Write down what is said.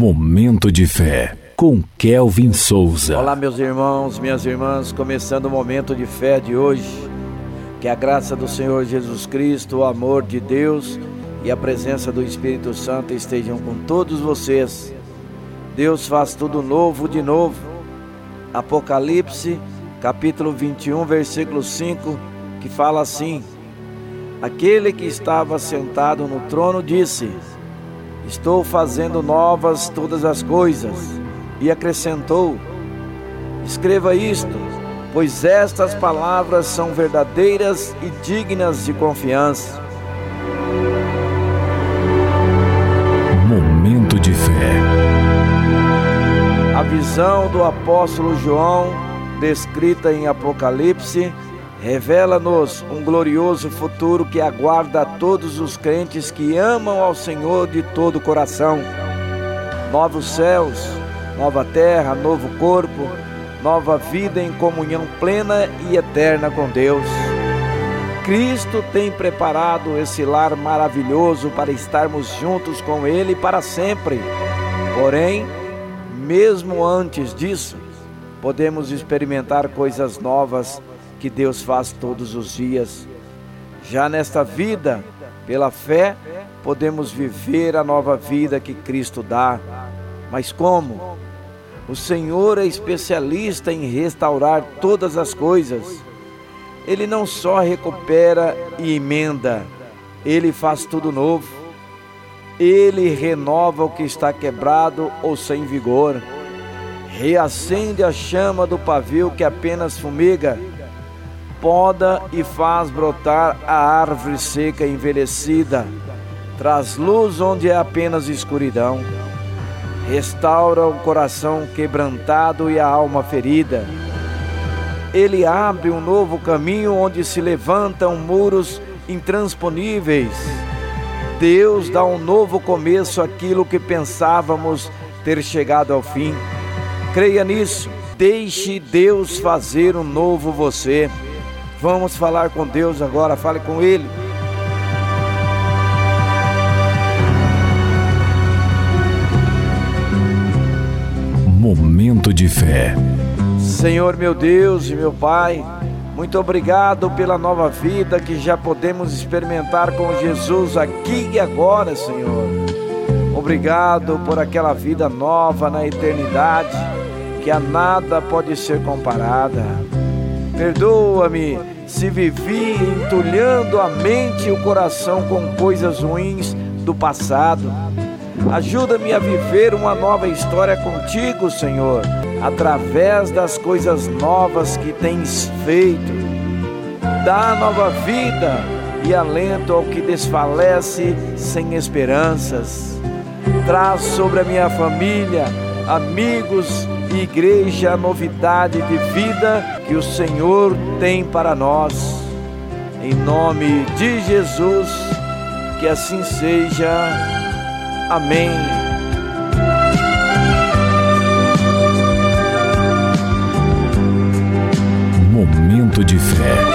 Momento de fé com Kelvin Souza. Olá, meus irmãos, minhas irmãs, começando o momento de fé de hoje. Que a graça do Senhor Jesus Cristo, o amor de Deus e a presença do Espírito Santo estejam com todos vocês. Deus faz tudo novo de novo. Apocalipse, capítulo 21, versículo 5, que fala assim: Aquele que estava sentado no trono disse: Estou fazendo novas todas as coisas. E acrescentou: Escreva isto, pois estas palavras são verdadeiras e dignas de confiança. Momento de fé. A visão do apóstolo João, descrita em Apocalipse, Revela-nos um glorioso futuro que aguarda a todos os crentes que amam ao Senhor de todo o coração. Novos céus, nova terra, novo corpo, nova vida em comunhão plena e eterna com Deus. Cristo tem preparado esse lar maravilhoso para estarmos juntos com Ele para sempre. Porém, mesmo antes disso, podemos experimentar coisas novas que Deus faz todos os dias. Já nesta vida, pela fé, podemos viver a nova vida que Cristo dá. Mas como? O Senhor é especialista em restaurar todas as coisas. Ele não só recupera e emenda, ele faz tudo novo. Ele renova o que está quebrado ou sem vigor. Reacende a chama do pavio que apenas fumiga poda e faz brotar a árvore seca envelhecida, traz luz onde é apenas escuridão, restaura o coração quebrantado e a alma ferida. Ele abre um novo caminho onde se levantam muros intransponíveis. Deus dá um novo começo àquilo que pensávamos ter chegado ao fim. Creia nisso. Deixe Deus fazer um novo você. Vamos falar com Deus agora, fale com Ele. Momento de fé. Senhor meu Deus e meu Pai, muito obrigado pela nova vida que já podemos experimentar com Jesus aqui e agora, Senhor. Obrigado por aquela vida nova na eternidade que a nada pode ser comparada. Perdoa-me se vivi entulhando a mente e o coração com coisas ruins do passado. Ajuda-me a viver uma nova história contigo, Senhor, através das coisas novas que tens feito. Dá nova vida e alento ao que desfalece sem esperanças. Traz sobre a minha família, amigos igreja, novidade de vida que o Senhor tem para nós. Em nome de Jesus, que assim seja. Amém. Momento de fé.